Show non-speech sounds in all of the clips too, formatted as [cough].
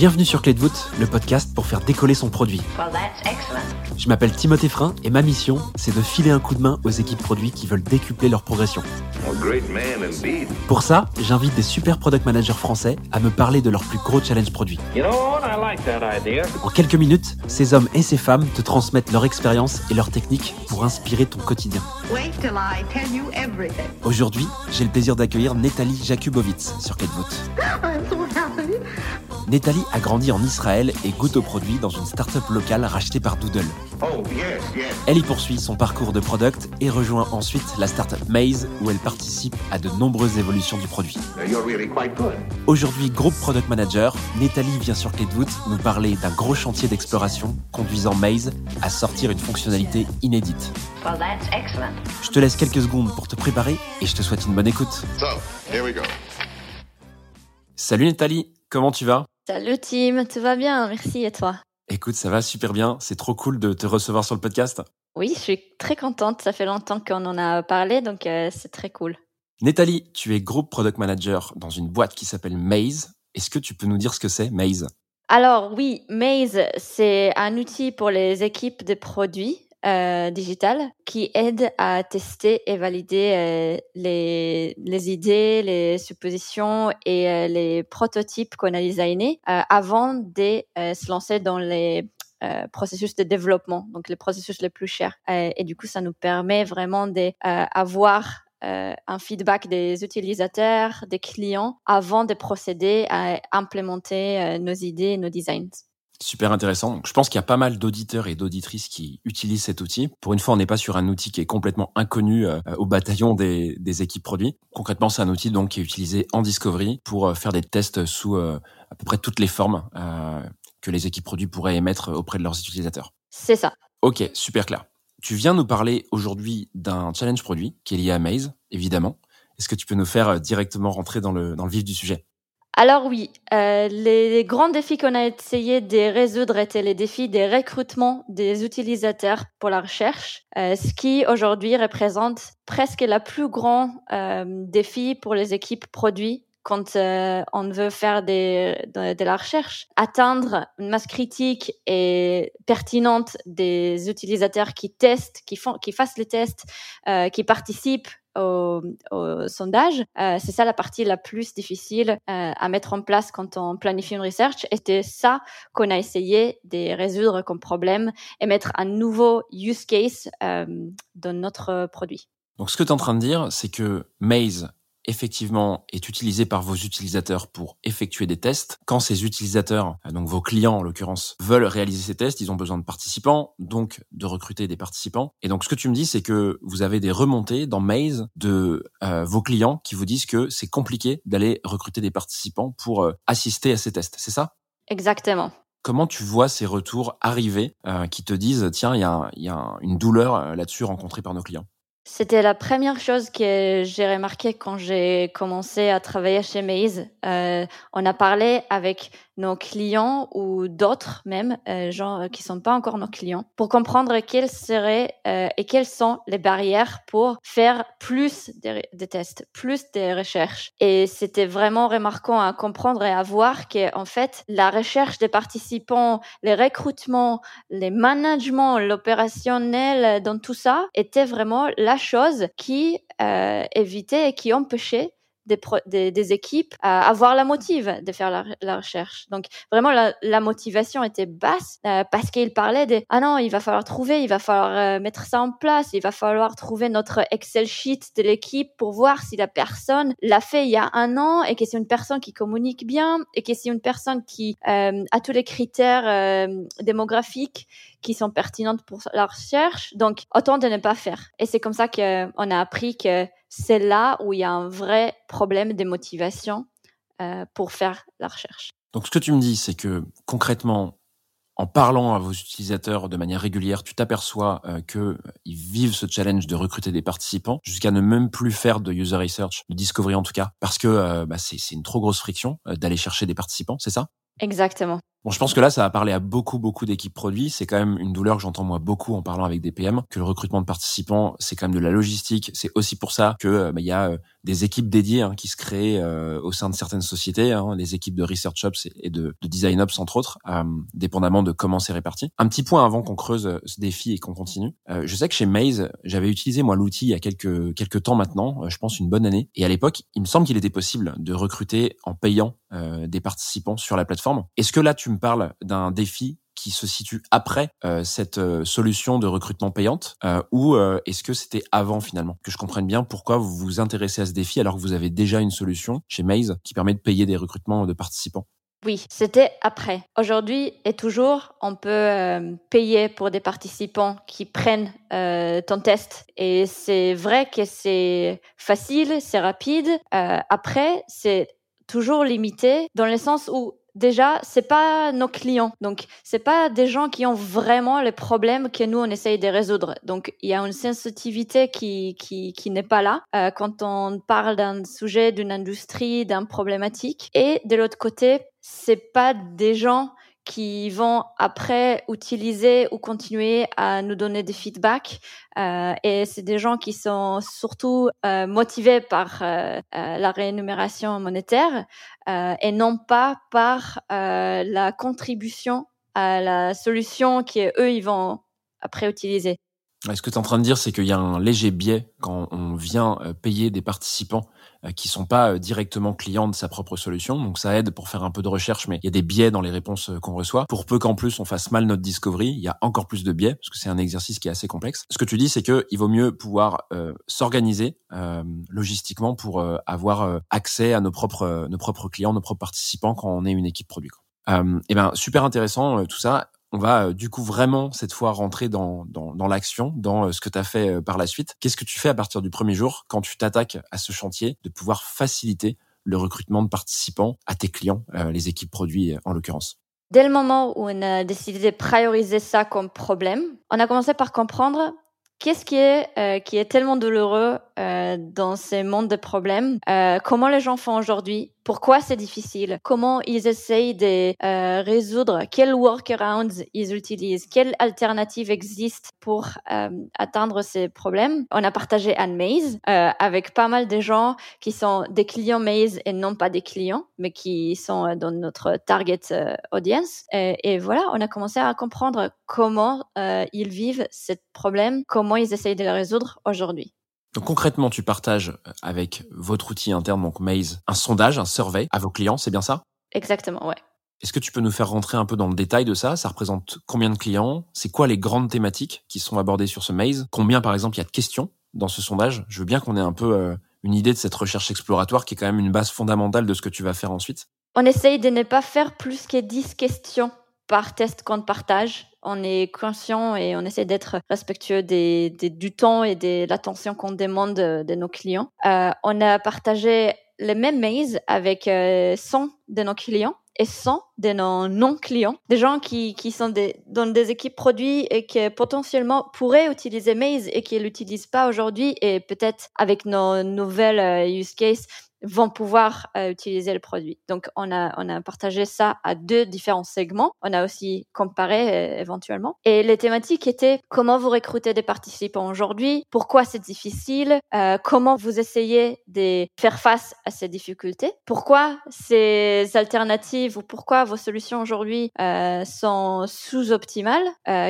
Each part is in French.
Bienvenue sur Clé de voûte, le podcast pour faire décoller son produit. Well, that's excellent. Je m'appelle Timothée Frein et ma mission, c'est de filer un coup de main aux équipes produits qui veulent décupler leur progression. A great man indeed. Pour ça, j'invite des super product managers français à me parler de leurs plus gros challenges produits. You know what? I like that idea. En quelques minutes, ces hommes et ces femmes te transmettent leur expérience et leurs techniques pour inspirer ton quotidien. Wait till I tell you everything. Aujourd'hui, j'ai le plaisir d'accueillir Netali Jakubowicz sur Clé de voûte. [laughs] Netali a grandi en Israël et goûte aux produits dans une start-up locale rachetée par Doodle. Oh, yes, yes. Elle y poursuit son parcours de product et rejoint ensuite la startup Maze où elle participe à de nombreuses évolutions du produit. You're really quite good. Aujourd'hui groupe product manager, Netali vient sur Clé de voûte nous parler d'un gros chantier d'exploration conduisant Maze à sortir une fonctionnalité inédite. Well, that's excellent. Je te laisse quelques secondes pour te préparer et je te souhaite une bonne écoute. So, here we go. Salut Netali, comment tu vas? Salut Tim, tout va bien, merci. Et toi? Écoute, ça va super bien, c'est trop cool de te recevoir sur le podcast. Oui, je suis très contente, ça fait longtemps qu'on en a parlé, donc euh, c'est très cool. Netali, tu es groupe product manager dans une boîte qui s'appelle Maze. Est-ce que tu peux nous dire ce que c'est Maze? Alors oui, Maze, c'est un outil pour les équipes de produits euh, digital qui aide à tester et valider euh, les, les idées, les suppositions et euh, les prototypes qu'on a designés euh, avant de euh, se lancer dans les euh, processus de développement, donc les processus les plus chers. Et du coup, ça nous permet vraiment d'avoir euh, un feedback des utilisateurs, des clients, avant de procéder à implémenter euh, nos idées, nos designs. Super intéressant. Donc, je pense qu'il y a pas mal d'auditeurs et d'auditrices qui utilisent cet outil. Pour une fois, on n'est pas sur un outil qui est complètement inconnu euh, au bataillon des, des équipes produits. Concrètement, c'est un outil donc qui est utilisé en discovery pour euh, faire des tests sous euh, à peu près toutes les formes que les équipes produits pourraient émettre auprès de leurs utilisateurs. C'est ça. Ok, super clair. Tu viens nous parler aujourd'hui d'un challenge produit qui est lié à Maze, évidemment. Est-ce que tu peux nous faire directement rentrer dans le, dans le vif du sujet? Alors oui, euh, les, grands défis qu'on a essayé de résoudre étaient les défis des recrutements des utilisateurs pour la recherche, euh, ce qui aujourd'hui représente presque la plus grand euh, défi pour les équipes produits quand euh, on veut faire des, de, de la recherche. Atteindre une masse critique et pertinente des utilisateurs qui testent, qui font, qui fassent les tests, euh, qui participent au, sondage. Euh, c'est ça la partie la plus difficile euh, à mettre en place quand on planifie une research. Et c'est ça qu'on a essayé de résoudre comme problème et mettre un nouveau use case euh, dans notre produit. Donc, ce que tu es en train de dire, c'est que Maze, effectivement, est utilisé par vos utilisateurs pour effectuer des tests. Quand ces utilisateurs, euh, donc vos clients en l'occurrence, veulent réaliser ces tests, ils ont besoin de participants, donc de recruter des participants. Et donc, ce que tu me dis, c'est que vous avez des remontées dans Maze de euh, vos clients qui vous disent que c'est compliqué d'aller recruter des participants pour euh, assister à ces tests. C'est ça? Exactement. Comment tu vois ces retours arriver euh, qui te disent tiens il y a, y une douleur là-dessus rencontrée par nos clients? C'était la première chose que j'ai remarqué quand j'ai commencé à travailler chez Maze. Euh, on a parlé avec nos clients ou d'autres même, euh, gens qui sont pas encore nos clients, pour comprendre quelles seraient euh, et quelles sont les barrières pour faire plus de, de tests, plus de recherches. Et c'était vraiment remarquant à comprendre et à voir que en fait la recherche des participants, les recrutements, les managements, l'opérationnel, dans tout ça, était vraiment la chose qui euh, évitait et qui empêchait des, des, des équipes à avoir la motive de faire la, recherche. Donc vraiment la, motivation était basse euh, parce qu'il parlait de ah non il va falloir trouver, il va falloir euh, mettre ça en place, il va falloir trouver notre Excel sheet de l'équipe pour voir si la personne l'a fait il y a un an et que c'est une personne qui communique bien et que c'est une personne qui euh, a tous les critères démographiques qui sont pertinentes pour la recherche. Donc, autant de ne pas faire. Et c'est comme ça qu'on a appris que c'est là où il y a un vrai problème de motivation euh, pour faire la recherche. Donc ce que tu me dis, c'est que concrètement, en parlant à vos utilisateurs de manière régulière, tu t'aperçois euh, que ils vivent ce challenge de recruter des participants jusqu'à ne même plus faire de user research, de discovery en tout cas, parce que euh, bah, c'est c'est une trop grosse friction euh, d'aller chercher des participants, c'est ça? Exactement. Bon, je pense que là, ça va parler à beaucoup, beaucoup d'équipes produits. C'est quand même une douleur que j'entends moi beaucoup en parlant avec des PM, que le recrutement de participants, c'est quand même de la logistique. C'est aussi pour ça que euh, bah, il y a euh, des équipes dédiées hein, qui se créent euh, au sein de certaines sociétés, hein, les équipes de research ops et de, de design ops entre autres, dépendamment de comment c'est réparti. Un petit point avant qu'on creuse ce défi et qu'on continue. je sais que chez Maze, j'avais utilisé moi l'outil il y a quelques quelques temps maintenant, je pense une bonne année. Et à l'époque, il me semble qu'il était possible de recruter en payant des participants sur la plateforme. Est-ce que là, tu me parles d'un défi qui se situe après euh, cette euh, solution de recrutement payante euh, ou est-ce que c'était avant finalement? Que je comprenne bien pourquoi vous vous intéressez à ce défi alors que vous avez déjà une solution chez Maze qui permet de payer des recrutements de participants? Oui, c'était après. Aujourd'hui et toujours, on peut payer pour des participants qui prennent ton test. Et c'est vrai que c'est facile, c'est rapide. après, c'est toujours limité dans le sens où déjà, c'est pas nos clients. Donc, c'est pas des gens qui ont vraiment les problèmes que nous, on essaye de résoudre. Donc, il y a une sensitivité qui, qui, qui n'est pas là euh, quand on parle d'un sujet, d'une industrie, d'un problématique. Et de l'autre côté, c'est pas des gens qui vont après utiliser ou continuer à nous donner des feedbacks. Euh, et c'est des gens qui sont surtout euh, motivés par euh, euh la rémunération monétaire euh, et non pas par euh, la contribution à la solution qu'eux, ils vont après utiliser. Ce que tu es en train de dire, c'est qu'il y a un léger biais quand on vient payer des participants euh, qui sont pas euh, directement clients de sa propre solution. Donc ça aide pour faire un peu de recherche, mais il y a des biais dans les réponses euh, qu'on reçoit. Pour peu qu'en plus on fasse mal notre discovery, il y a encore plus de biais parce que c'est un exercice qui est assez complexe. Ce que tu dis, c'est que il vaut mieux pouvoir s'organiser logistiquement pour avoir accès à nos propres nos propres clients, nos propres participants quand on est une équipe produit. Euh, et ben super intéressant tout ça on va euh, du coup vraiment cette fois rentrer dans, dans, dans l'action, dans euh, ce que tu as fait euh, par la suite. Qu'est-ce que tu fais à partir du premier jour quand tu t'attaques à ce chantier de pouvoir faciliter le recrutement de participants à tes clients, les équipes produits en l'occurrence? Dès le moment où on a décidé de prioriser ça comme problème, on a commencé par comprendre qu'est-ce qui est, qui est tellement douloureux dans ces mondes de problèmes, comment les gens font aujourd'hui, pourquoi c'est difficile, comment ils essayent de euh, résoudre, quels workarounds ils utilisent, quelles alternatives existent pour euh, atteindre ces problèmes? On a partagé un Maze euh, avec pas mal de gens qui sont des clients Maze et non pas des clients, mais qui sont dans notre target audience. Et, voilà, on a commencé à comprendre comment ils vivent ce problème, comment ils essayent de le résoudre aujourd'hui. Donc concrètement, tu partages euh, avec votre outil interne, donc Maze, un sondage, un survey à vos clients, c'est bien ça? Exactement, ouais. Est-ce que tu peux nous faire rentrer un peu dans le détail de ça? Ça représente combien de clients? C'est quoi les grandes thématiques qui sont abordées sur ce Maze? Combien, par exemple, il y a de questions dans ce sondage? Je veux bien qu'on ait un peu euh, une idée de cette recherche exploratoire qui est quand même une base fondamentale de ce que tu vas faire ensuite. On essaye de ne pas faire plus que 10 questions par test qu'on partage. On est conscient et on essaie d'être respectueux du temps et de l'attention qu'on demande de, nos clients. Euh, on a partagé les mêmes mails avec 100 euh, de nos clients et 100 de nos non-clients, des gens qui, qui sont dans des équipes produits et qui potentiellement pourraient utiliser Maze et qui ne l'utilisent pas aujourd'hui et peut-être avec nos nouvelles euh, use cases vont pouvoir euh, utiliser le produit. Donc, on a, on a partagé ça à deux différents segments. On a aussi comparé euh, éventuellement. Et les thématiques étaient comment vous recrutez des participants aujourd'hui, pourquoi c'est difficile, comment vous essayez de faire face à ces difficultés, pourquoi ces alternatives ou pourquoi vos solutions aujourd'hui sont sous-optimales,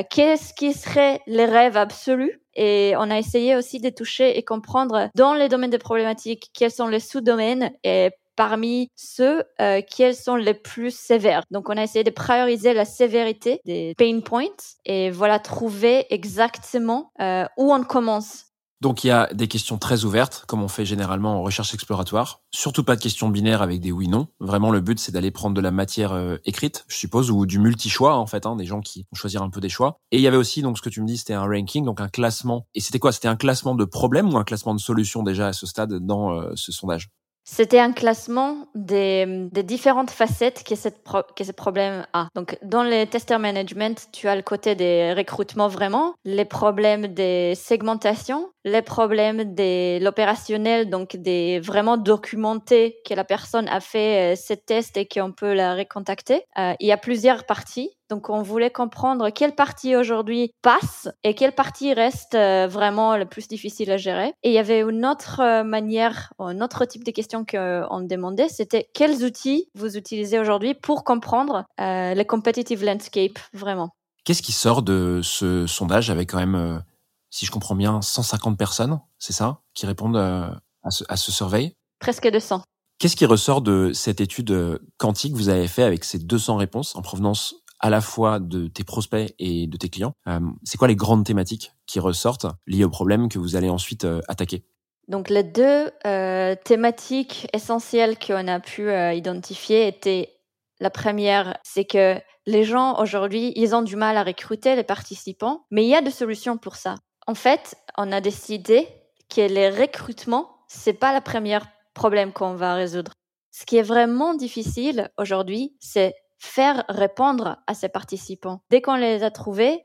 qu'est-ce qui serait les rêves absolus? Et on a essayé aussi de toucher et comprendre dans les domaines de problématiques quels sont les sous-domaines et parmi ceux euh, quels sont les plus sévères. Donc on a essayé de prioriser la sévérité des pain points et voilà trouver exactement euh, où on commence donc il y a des questions très ouvertes, comme on fait généralement en recherche exploratoire. Surtout pas de questions binaires avec des oui/non. Vraiment, le but c'est d'aller prendre de la matière euh, écrite, je suppose, ou du multi-choix en fait, hein, des gens qui vont choisir un peu des choix. Et il y avait aussi donc ce que tu me dis, c'était un ranking, donc un classement. Et c'était quoi? C'était un classement de problèmes ou un classement de solutions déjà à ce stade dans euh, ce sondage? C'était un classement des, différentes facettes que, cette que ce problème a. Donc, dans le tester management, tu as le côté des recrutements vraiment, les problèmes des segmentations, les problèmes de l'opérationnel, donc des vraiment documentés que la personne a fait euh, ce test et qu'on peut la recontacter. Euh, il y a plusieurs parties. Donc, on voulait comprendre quelle partie aujourd'hui passe et quelle partie reste euh, vraiment le plus difficile à gérer. Et il y avait une autre manière, un autre type de questions qu'on demandait, c'était quels outils vous utilisez aujourd'hui pour comprendre le competitive landscape vraiment. Qu'est-ce qui sort de ce sondage avec quand même si je comprends bien, 150 personnes, c'est ça, qui répondent euh, à ce, à ce survey Presque 200. Qu'est-ce qui ressort de cette étude euh, quantique que vous avez fait avec ces 200 réponses en provenance à la fois de tes prospects et de tes clients? Euh, C'est quoi les grandes thématiques qui ressortent liées au problème que vous allez ensuite attaquer? Donc les deux thématiques essentielles qu'on a pu identifier étaient la première, c'est que les gens aujourd'hui, ils ont du mal à recruter les participants, mais il y a des solutions pour ça. En fait, on a décidé que les recrutements, c'est pas le premier problème qu'on va résoudre. Ce qui est vraiment difficile aujourd'hui, c'est faire répondre à ces participants. Dès qu'on les a trouvés,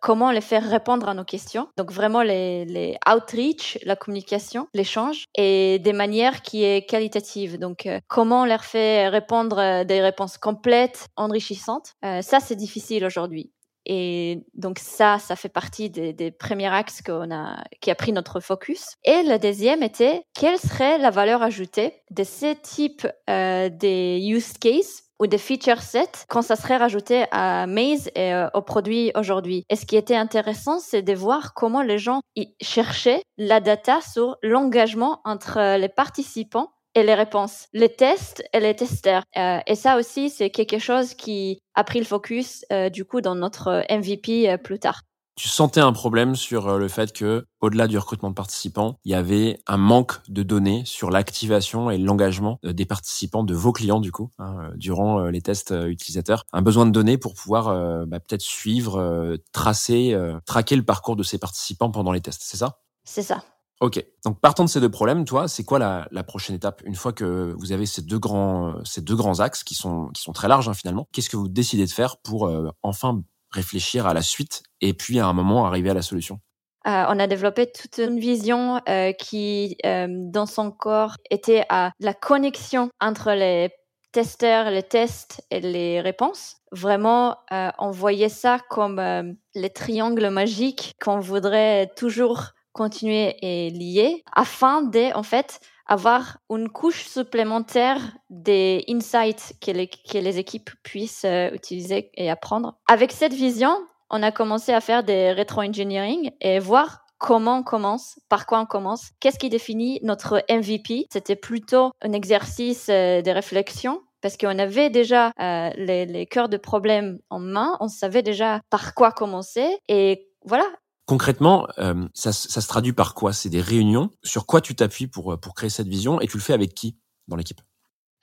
comment les faire répondre à nos questions? Donc vraiment les, outreach, la communication, l'échange et des manières qui est qualitative. Donc euh, comment leur fait répondre euh, des réponses complètes, enrichissantes. Euh, ça c'est difficile aujourd'hui. Et donc ça, ça fait partie des, premiers axes qu'on a, qui a pris notre focus. Et le deuxième était quelle serait la valeur ajoutée de ces types euh, des use cases ou des feature sets quand ça serait rajouté à Maze et euh, aux produits aujourd'hui? Et ce qui était intéressant, c'est de voir comment les gens cherchaient la data sur l'engagement entre les participants et les réponses, les tests et les testeurs. Euh, et ça aussi, c'est quelque chose qui a pris le focus euh, du coup dans notre MVP euh, plus tard. Tu sentais un problème sur le fait que, au-delà du recrutement de participants, il y avait un manque de données sur l'activation et l'engagement des participants, de vos clients du coup, hein, durant les tests utilisateurs. Un besoin de données pour pouvoir bah, peut-être suivre, tracer, traquer le parcours de ces participants pendant les tests. C'est ça? C'est ça. Ok. Donc partant de ces deux problèmes, toi, c'est quoi la, la, prochaine étape une fois que vous avez ces deux grands ces deux grands axes qui sont qui sont très larges hein, finalement? Qu'est-ce que vous décidez de faire pour euh, enfin réfléchir à la suite et puis à un moment arriver à la solution? Euh, on a développé toute une vision euh, qui, dans son corps, était à la connexion entre les testeurs, les tests et les réponses. Vraiment, on voyait ça comme les triangles magiques qu'on voudrait toujours continuer et lier afin de, en fait, avoir une couche supplémentaire des insights que les, que les équipes puissent euh, utiliser et apprendre. Avec cette vision, on a commencé à faire des rétro-engineering et voir comment on commence, par quoi on commence, qu'est-ce qui définit notre MVP. C'était plutôt un exercice euh, de réflexion parce qu'on avait déjà euh, les, les cœurs de problème en main, on savait déjà par quoi commencer et voilà, Concrètement, euh, ça, se traduit par quoi? C'est des réunions. Sur quoi tu t'appuies pour, pour créer cette vision? Et tu le fais avec qui? Dans l'équipe?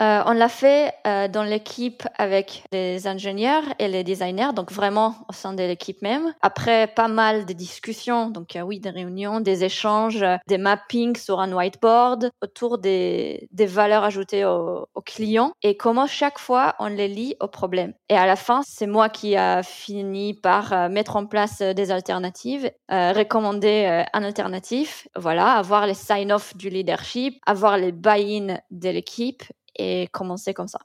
Euh, on l'a fait euh, dans l'équipe avec les ingénieurs et les designers, donc vraiment au sein de l'équipe même. Après pas mal de discussions, donc euh, oui, des réunions, des échanges, des mappings sur un whiteboard autour des, des valeurs ajoutées aux, aux, clients et comment chaque fois on les lie au problème. Et à la fin, c'est moi qui a fini par euh, mettre en place des alternatives, euh, recommander un alternatif, voilà, avoir les sign-off du leadership, avoir les buy-in de l'équipe et commencer comme ça.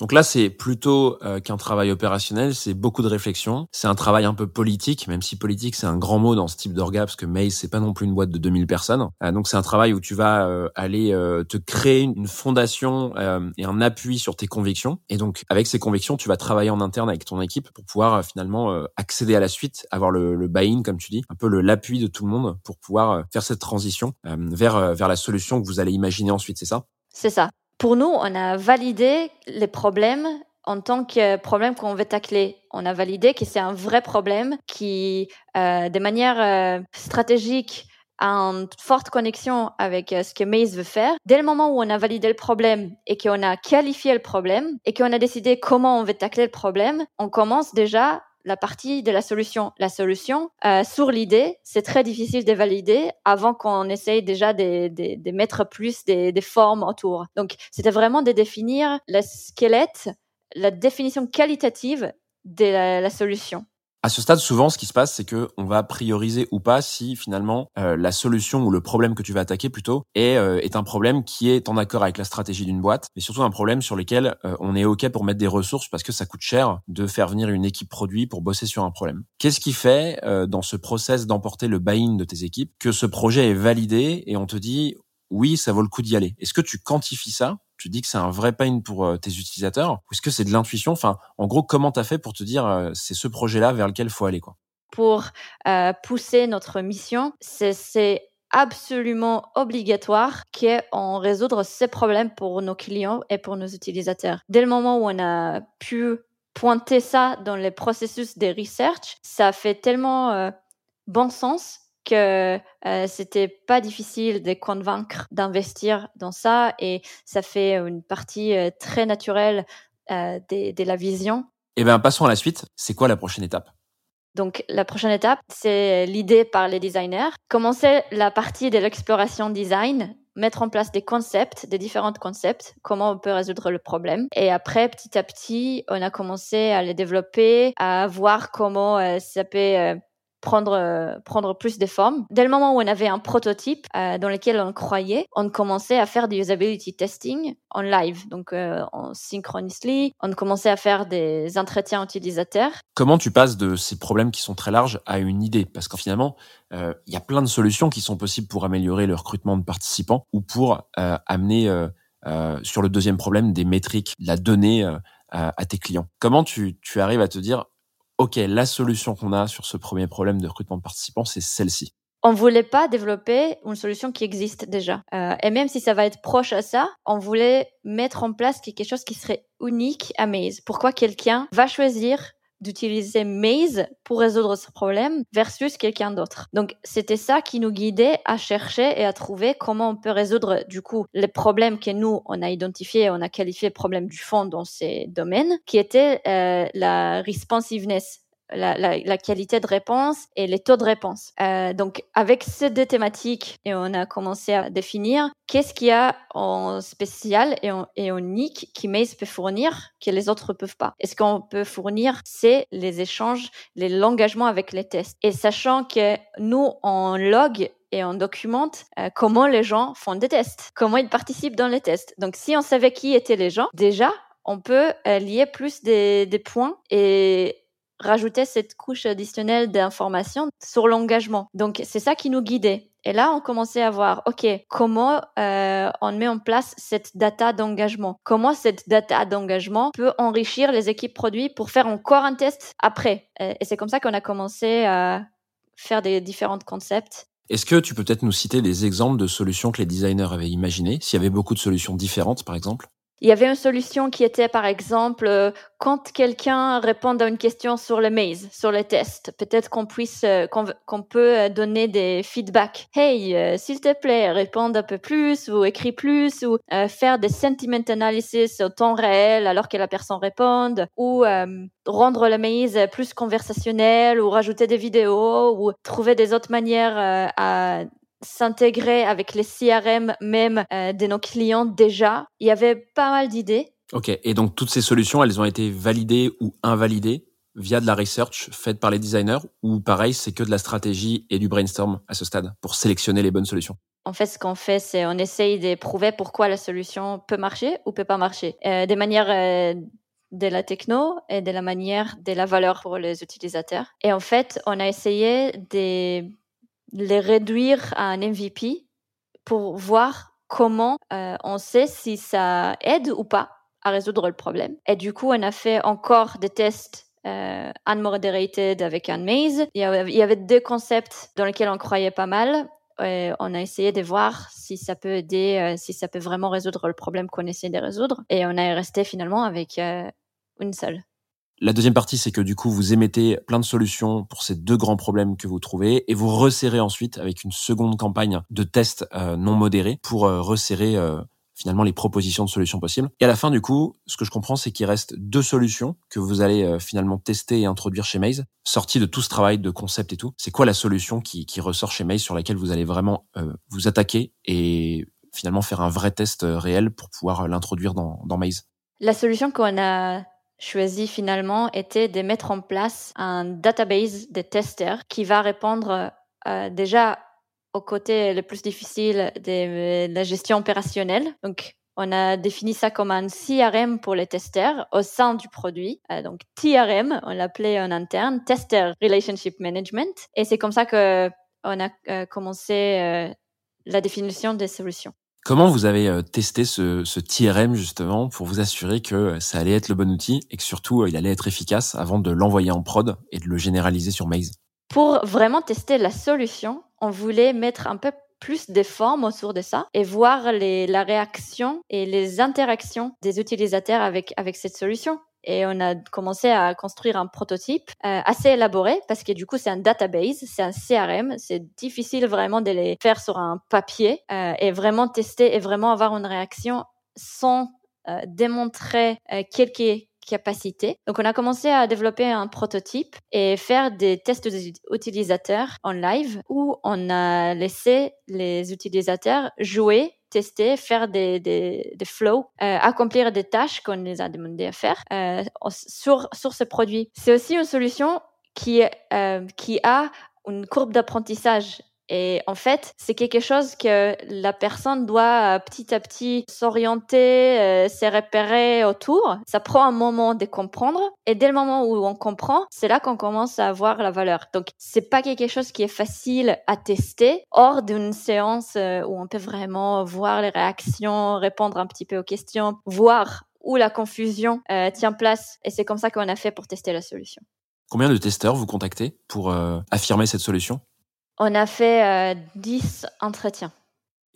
Donc là, c'est plutôt euh, qu'un travail opérationnel, c'est beaucoup de réflexion. C'est un travail un peu politique, même si politique c'est un grand mot dans ce type d'orga, parce que Maze c'est pas non plus une boîte de 2000 personnes. Euh, donc c'est un travail où tu vas euh, aller te créer une fondation et un appui sur tes convictions. Et donc avec ces convictions, tu vas travailler en interne avec ton équipe pour pouvoir finalement accéder à la suite, avoir le, le buy-in comme tu dis, un peu l'appui de tout le monde pour pouvoir faire cette transition vers vers la solution que vous allez imaginer ensuite. C'est ça? C'est ça. Pour nous, on a validé les problèmes en tant que problème qu'on veut tacler. On a validé que c'est un vrai problème qui, euh, de manière euh, stratégique, a une forte connexion avec euh, ce que Maze veut faire. Dès le moment où on a validé le problème et qu'on a qualifié le problème et qu'on a décidé comment on veut tacler le problème, on commence déjà la partie de la solution. La solution, euh, sur l'idée, c'est très difficile de valider avant qu'on essaye déjà de, mettre plus des, formes autour. Donc, c'était vraiment de définir le squelette, la définition qualitative de la solution. À ce stade, souvent, ce qui se passe, c'est que on va prioriser ou pas si finalement euh, la solution ou le problème que tu vas attaquer plutôt est, euh, est un problème qui est en accord avec la stratégie d'une boîte, mais surtout un problème sur lequel euh, on est ok pour mettre des ressources parce que ça coûte cher de faire venir une équipe produit pour bosser sur un problème. Qu'est-ce qui fait dans ce process d'emporter le buy-in de tes équipes que ce projet est validé et on te dit oui, ça vaut le coup d'y aller? Est-ce que tu quantifies ça tu dis que c'est un vrai pain pour euh, tes utilisateurs ou est-ce que c'est de l'intuition? Enfin, en gros, comment tu as fait pour te dire euh, c'est ce projet-là vers lequel il faut aller quoi? Pour euh, pousser notre mission, c'est absolument obligatoire qu'on résoudre ces problèmes pour nos clients et pour nos utilisateurs. Dès le moment où on a pu pointer ça dans les processus des research, ça fait tellement bon sens que euh, c'était pas difficile de convaincre d'investir dans ça et ça fait une partie euh, très naturelle euh, de, la vision. Eh bien, passons à la suite. C'est quoi la prochaine étape? Donc, la prochaine étape, c'est l'idée par les designers. Commencer la partie de l'exploration design, mettre en place des concepts, des différents concepts, comment on peut résoudre le problème. Et après, petit à petit, on a commencé à les développer, à voir comment ça peut prendre, euh, prendre plus de formes. Dès le moment où on avait un prototype euh, dans lequel on croyait, on commençait à faire du usability testing en live, donc euh, en synchronously. On commençait à faire des entretiens utilisateurs. Comment tu passes de ces problèmes qui sont très larges à une idée? Parce qu'en finalement, il y a plein de solutions qui sont possibles pour améliorer le recrutement de participants ou pour amener sur le deuxième problème des métriques, la donnée à tes clients. Comment tu, tu arrives à te dire OK, la solution qu'on a sur ce premier problème de recrutement de participants, c'est celle-ci. On voulait pas développer une solution qui existe déjà. Euh, et même si ça va être proche à ça, on voulait mettre en place quelque chose qui serait unique à Maze. Pourquoi quelqu'un va choisir d'utiliser Maze pour résoudre ce problème versus quelqu'un d'autre. Donc c'était ça qui nous guidait à chercher et à trouver comment on peut résoudre du coup les problèmes que nous on a identifiés, on a qualifié problèmes du fond dans ces domaines, qui étaient euh, la responsiveness la, qualité de réponse et les taux de réponse. Euh, donc, avec ces deux thématiques, et on a commencé à définir qu'est-ce qu'il y a en spécial et en, et unique qui Maze peut fournir que les autres peuvent pas? Et ce qu'on peut fournir, c'est les échanges, l'engagement avec les tests. Et sachant que nous, on log et on documente euh, comment les gens font des tests, comment ils participent dans les tests. Donc, si on savait qui étaient les gens, déjà, on peut euh, lier plus des, des points et rajouter cette couche additionnelle d'informations sur l'engagement. Donc c'est ça qui nous guidait. Et là, on commençait à voir, OK, comment euh, on met en place cette data d'engagement? Comment cette data d'engagement peut enrichir les équipes produits pour faire encore un test après? Et c'est comme ça qu'on a commencé à faire des différents concepts. Est-ce que tu peux peut-être nous citer des exemples de solutions que les designers avaient imaginées? S'il y avait beaucoup de solutions différentes, par exemple? Il y avait une solution qui était, par exemple, euh, quand quelqu'un répond à une question sur le maze, sur le test, peut-être qu'on puisse, euh, qu'on peut euh, donner des feedbacks. Hey, s'il te plaît, réponds un peu plus ou écris plus ou faire des sentiment analysis au temps réel alors que la personne répond ou rendre le maze plus conversationnel ou rajouter des vidéos ou trouver des autres manières à s'intégrer avec les CRM même euh, de nos clients déjà. Il y avait pas mal d'idées. Ok, et donc toutes ces solutions, elles ont été validées ou invalidées via de la research faite par les designers ou pareil, c'est que de la stratégie et du brainstorm à ce stade pour sélectionner les bonnes solutions? En fait, ce qu'on fait, c'est on essaye de prouver pourquoi la solution peut marcher ou peut pas marcher. Euh, des manières euh, de la techno et de la manière de la valeur pour les utilisateurs. Et en fait, on a essayé de les réduire à un MVP pour voir comment euh, on sait si ça aide ou pas à résoudre le problème. Et du coup, on a fait encore des tests euh, unmoderated avec un maze. Il y, avait, deux concepts dans lesquels on croyait pas mal. Et on a essayé de voir si ça peut aider, euh, si ça peut vraiment résoudre le problème qu'on essaie de résoudre. Et on est resté finalement avec euh, une seule. La deuxième partie, c'est que du coup, vous émettez plein de solutions pour ces deux grands problèmes que vous trouvez et vous resserrez ensuite avec une seconde campagne de tests euh, non modérés pour euh, resserrer euh, finalement les propositions de solutions possibles. Et à la fin, du coup, ce que je comprends, c'est qu'il reste deux solutions que vous allez finalement tester et introduire chez Maze, sorties de tout ce travail de concept et tout. C'est quoi la solution qui, qui ressort chez Maze sur laquelle vous allez vraiment vous attaquer et finalement faire un vrai test réel pour pouvoir l'introduire dans, dans Maze? La solution qu'on a choisi finalement était de mettre en place un database de testeurs qui va répondre euh, déjà au côté le plus difficile de la gestion opérationnelle. Donc, on a défini ça comme un CRM pour les testeurs au sein du produit. Euh, donc TRM, on l'appelait en interne, Tester Relationship Management. Et c'est comme ça que on a euh, commencé euh, la définition des solutions. Comment vous avez testé ce, ce, TRM justement pour vous assurer que ça allait être le bon outil et que surtout il allait être efficace avant de l'envoyer en prod et de le généraliser sur Maze? Pour vraiment tester la solution, on voulait mettre un peu plus des formes autour de ça et voir la réaction et les interactions des utilisateurs avec cette solution. Et on a commencé à construire un prototype euh, assez élaboré parce que du coup c'est un database, c'est un CRM, c'est difficile vraiment de les faire sur un papier euh, et vraiment tester et vraiment avoir une réaction sans euh, démontrer euh, quelques capacité. Donc, on a commencé à développer un prototype et faire des tests d'utilisateurs en live où on a laissé les utilisateurs jouer tester, faire des, des, flows, euh, accomplir des tâches qu'on les a demandé à faire euh, sur, sur ce produit. C'est aussi une solution qui, euh, qui a une courbe d'apprentissage et en fait, c'est quelque chose que la personne doit euh, petit à petit s'orienter, euh, se repérer autour. Ça prend un moment de comprendre. Et dès le moment où on comprend, c'est là qu'on commence à avoir la valeur. Donc, c'est pas quelque chose qui est facile à tester hors d'une séance euh, où on peut vraiment voir les réactions, répondre un petit peu aux questions, voir où la confusion tient place. Et c'est comme ça qu'on a fait pour tester la solution. Combien de testeurs vous contactez pour affirmer cette solution? On a fait euh, 10 entretiens.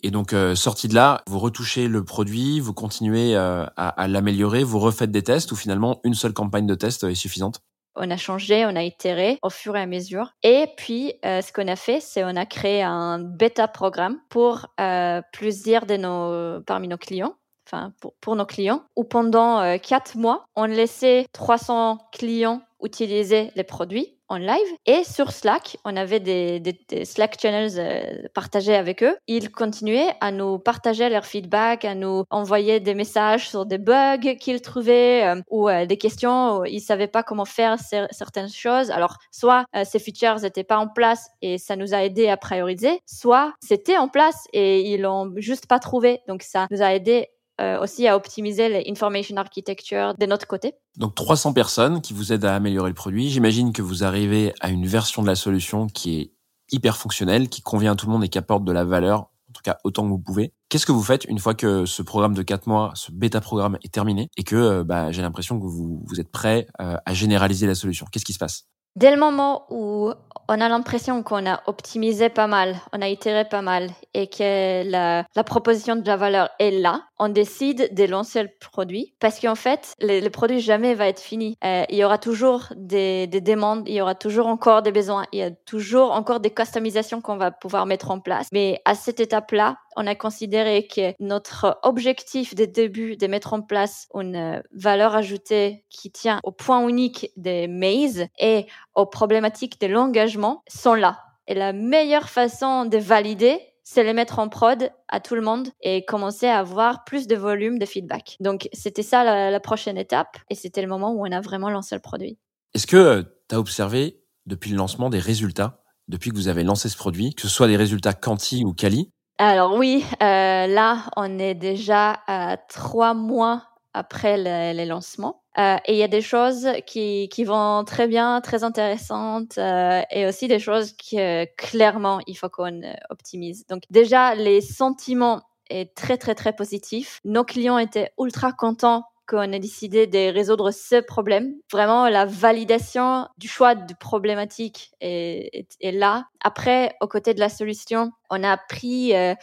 Et donc, euh, sorti de là, vous retouchez le produit, vous continuez euh, à, à l'améliorer, vous refaites des tests ou finalement une seule campagne de test est suffisante? On a changé, on a itéré au fur et à mesure. Et puis, euh, ce qu'on a fait, c'est on a créé un bêta programme pour euh, plusieurs de nos, parmi nos clients, enfin pour, pour nos clients, où pendant euh, quatre mois, on laissait 300 clients utiliser les produits en live. Et sur Slack, on avait des, Slack channels euh, partagés avec eux. Ils continuaient à nous partager leur feedback, à nous envoyer des messages sur des bugs qu'ils trouvaient euh, ou euh, des questions où ils savaient pas comment faire certaines choses. Alors, soit ces features n'étaient pas en place et ça nous a aidé à prioriser, soit c'était en place et ils l'ont juste pas trouvé. Donc, ça nous a aidé euh, aussi à optimiser l'information architecture de notre côté. Donc 300 personnes qui vous aident à améliorer le produit. J'imagine que vous arrivez à une version de la solution qui est hyper fonctionnelle, qui convient à tout le monde et qui apporte de la valeur, en tout cas autant que vous pouvez. Qu'est-ce que vous faites une fois que ce programme de 4 mois, ce bêta programme est terminé et que euh, bah, j'ai l'impression que vous, vous êtes prêt euh, à généraliser la solution? Qu'est-ce qui se passe? Dès le moment où on a l'impression qu'on a optimisé pas mal, on a itéré pas mal et que la, la, proposition de la valeur est là, on décide de lancer le produit parce qu'en fait, le, le, produit jamais va être fini. Euh, il y aura toujours des, des, demandes, il y aura toujours encore des besoins, il y a toujours encore des customisations qu'on va pouvoir mettre en place. Mais à cette étape-là, on a considéré que notre objectif de début de mettre en place une valeur ajoutée qui tient au point unique des maze et aux problématiques de l'engagement sont là. Et la meilleure façon de valider, c'est les mettre en prod à tout le monde et commencer à avoir plus de volume de feedback. Donc, c'était ça la, la, prochaine étape et c'était le moment où on a vraiment lancé le produit. Est-ce que tu as observé depuis le lancement des résultats, depuis que vous avez lancé ce produit, que ce soit des résultats quanti ou quali Alors oui, euh, là, on est déjà à trois mois après le, le lancement. Euh, et il y a des choses qui, qui vont très bien, très intéressantes, euh, et aussi des choses que clairement il faut qu'on optimise. Donc déjà, les sentiments est très très très positif. Nos clients étaient ultra contents qu'on ait décidé de résoudre ce problème. Vraiment, la validation du choix de problématique est, là. Après, aux côtés de la solution, on a appris euh,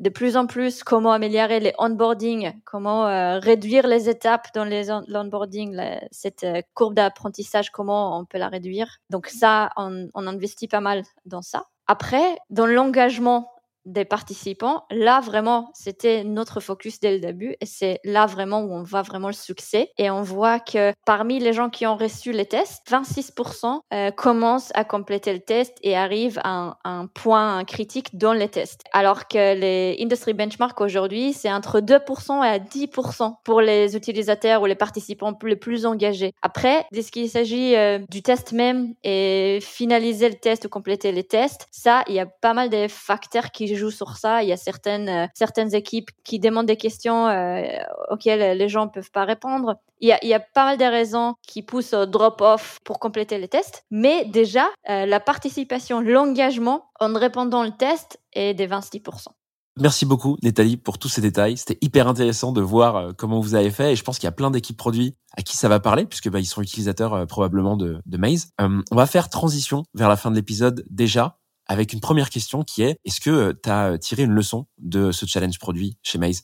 de plus en plus comment améliorer les onboarding, comment euh, réduire les étapes dans les on l'onboarding, cette euh, courbe d'apprentissage, comment on peut la réduire. Donc ça, on, on investit pas mal dans ça. Après, dans l'engagement des participants, là vraiment, c'était notre focus dès le début et c'est là vraiment où on voit vraiment le succès. Et on voit que parmi les gens qui ont reçu les tests, 26% euh, commencent à compléter le test et arrivent à un, point critique dans les tests. Alors que les industry benchmark aujourd'hui, c'est entre 2% et à 10% pour les utilisateurs ou les participants les plus engagés. Après, dès qu'il s'agit euh, du test même et finaliser le test ou compléter les tests, ça, il y a pas mal de facteurs qui jouent sur ça. Il y a certaines, euh, certaines équipes qui demandent des questions euh, auxquelles les gens peuvent pas répondre. Il y, a, pas mal de raisons qui poussent au drop-off pour compléter les tests. Mais déjà, la participation, l'engagement en répondant le test est des 26%. Merci beaucoup, Nathalie, pour tous ces détails. C'était hyper intéressant de voir euh, comment vous avez fait. Et je pense qu'il y a plein d'équipes produits à qui ça va parler, puisque bah, ils sont utilisateurs euh, probablement de, Maze. Euh, on va faire transition vers la fin de l'épisode déjà avec une première question qui est est-ce que tu as tiré une leçon de ce challenge produit chez Maze?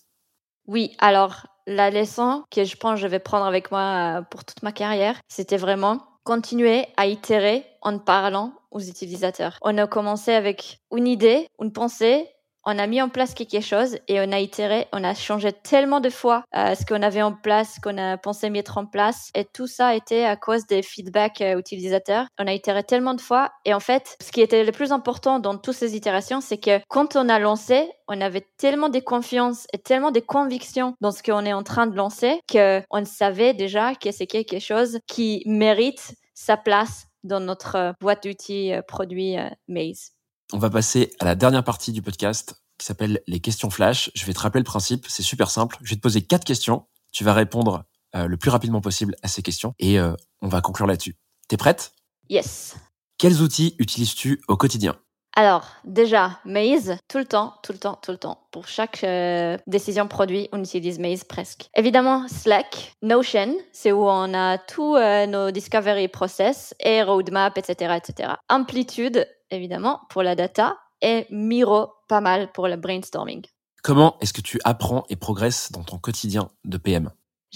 Oui, alors la leçon que je pense que je vais prendre avec moi pour toute ma carrière, c'était vraiment continuer à itérer en parlant aux utilisateurs. On a commencé avec une idée, une pensée, on a mis en place quelque chose et on a itéré, on a changé tellement de fois euh, ce qu'on avait en place, ce qu'on a pensé mettre en place. Et tout ça été à cause des feedbacks euh, utilisateurs. On a itéré tellement de fois. Et en fait, ce qui était le plus important dans toutes ces itérations, c'est que quand on a lancé, on avait tellement de confiance et tellement de conviction dans ce qu'on est en train de lancer qu'on savait déjà que c'est quelque chose qui mérite sa place dans notre euh, boîte d'outils produit Maze. On va passer à la dernière partie du podcast qui s'appelle les questions flash. Je vais te rappeler le principe, c'est super simple. Je vais te poser quatre questions. Tu vas répondre euh, le plus rapidement possible à ces questions et euh, on va conclure là-dessus. T'es prête? Yes. Quels outils utilises-tu au quotidien? Alors, déjà, Maze, tout le temps, tout le temps, tout le temps. Pour chaque euh, décision produit, on utilise Maze presque. Évidemment, Slack, Notion, c'est où on a tous nos discovery process et roadmap, etc., etc. Amplitude, évidemment, pour la data, et Miro, pas mal pour le brainstorming. Comment est-ce que tu apprends et progresses dans ton quotidien de PM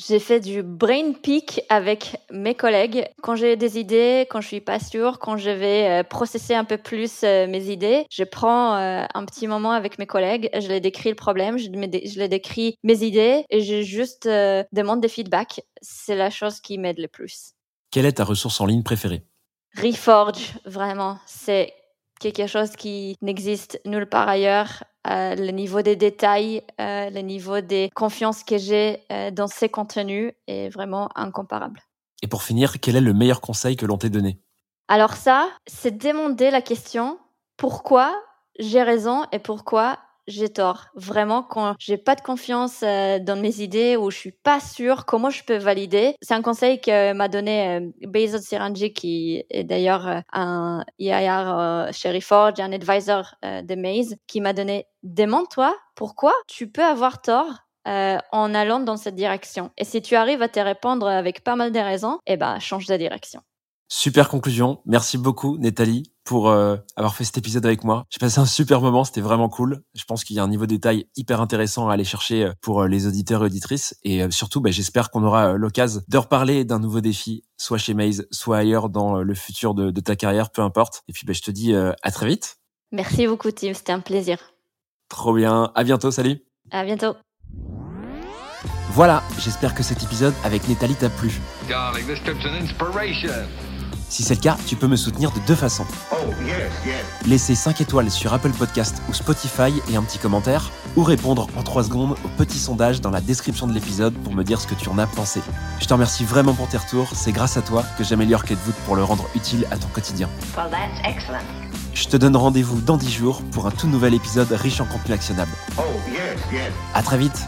j'ai fait du brain peak avec mes collègues. Quand j'ai des idées, quand je suis pas sûre, quand je vais euh, processer un peu plus euh, mes idées, je prends euh, un petit moment avec mes collègues, je les décris le problème, je, je les décris mes idées et je juste demande des feedbacks. C'est la chose qui m'aide le plus. Quelle est ta ressource en ligne préférée? Reforge, vraiment. C'est quelque chose qui n'existe nulle part ailleurs. Euh, le niveau des détails, euh, le niveau des confiances que j'ai euh, dans ces contenus est vraiment incomparable. Et pour finir, quel est le meilleur conseil que l'on t'ait donné? Alors ça, c'est demander la question pourquoi j'ai raison et pourquoi j'ai tort. Vraiment, quand j'ai pas de confiance euh, dans mes idées ou je suis pas sûre comment je peux valider, c'est un conseil que m'a donné euh, Bezos Siranji, qui est d'ailleurs euh, un IIR chez Reforge, un advisor de Maze, qui m'a donné demande-toi pourquoi tu peux avoir tort en allant dans cette direction? Et si tu arrives à te répondre avec pas mal de raisons, eh ben, change de direction. Super conclusion. Merci beaucoup, Nathalie, pour euh, avoir fait cet épisode avec moi. J'ai passé un super moment, c'était vraiment cool. Je pense qu'il y a un niveau de détail hyper intéressant à aller chercher euh, pour euh, les auditeurs et auditrices. Et surtout, bah, j'espère qu'on aura l'occasion de reparler d'un nouveau défi, soit chez Maze, soit ailleurs dans le futur de, ta carrière, peu importe. Et puis, bah, je te dis à très vite. Merci beaucoup, Tim. C'était un plaisir. Trop bien. À bientôt. Salut. À bientôt. Voilà, j'espère que cet épisode avec Nathalie t'a plu. Si c'est le cas, tu peux me soutenir de deux façons. Oh, yes, Laisser 5 étoiles sur Apple Podcast ou Spotify et un petit commentaire, ou répondre en 3 secondes au petit sondage dans la description de l'épisode pour me dire ce que tu en as pensé. Je te remercie vraiment pour tes retours, c'est grâce à toi que j'améliore Voot pour le rendre utile à ton quotidien. Well, that's excellent. Je te donne rendez-vous dans 10 jours pour un tout nouvel épisode riche en contenu actionnable. Oh, yes, yes. À très vite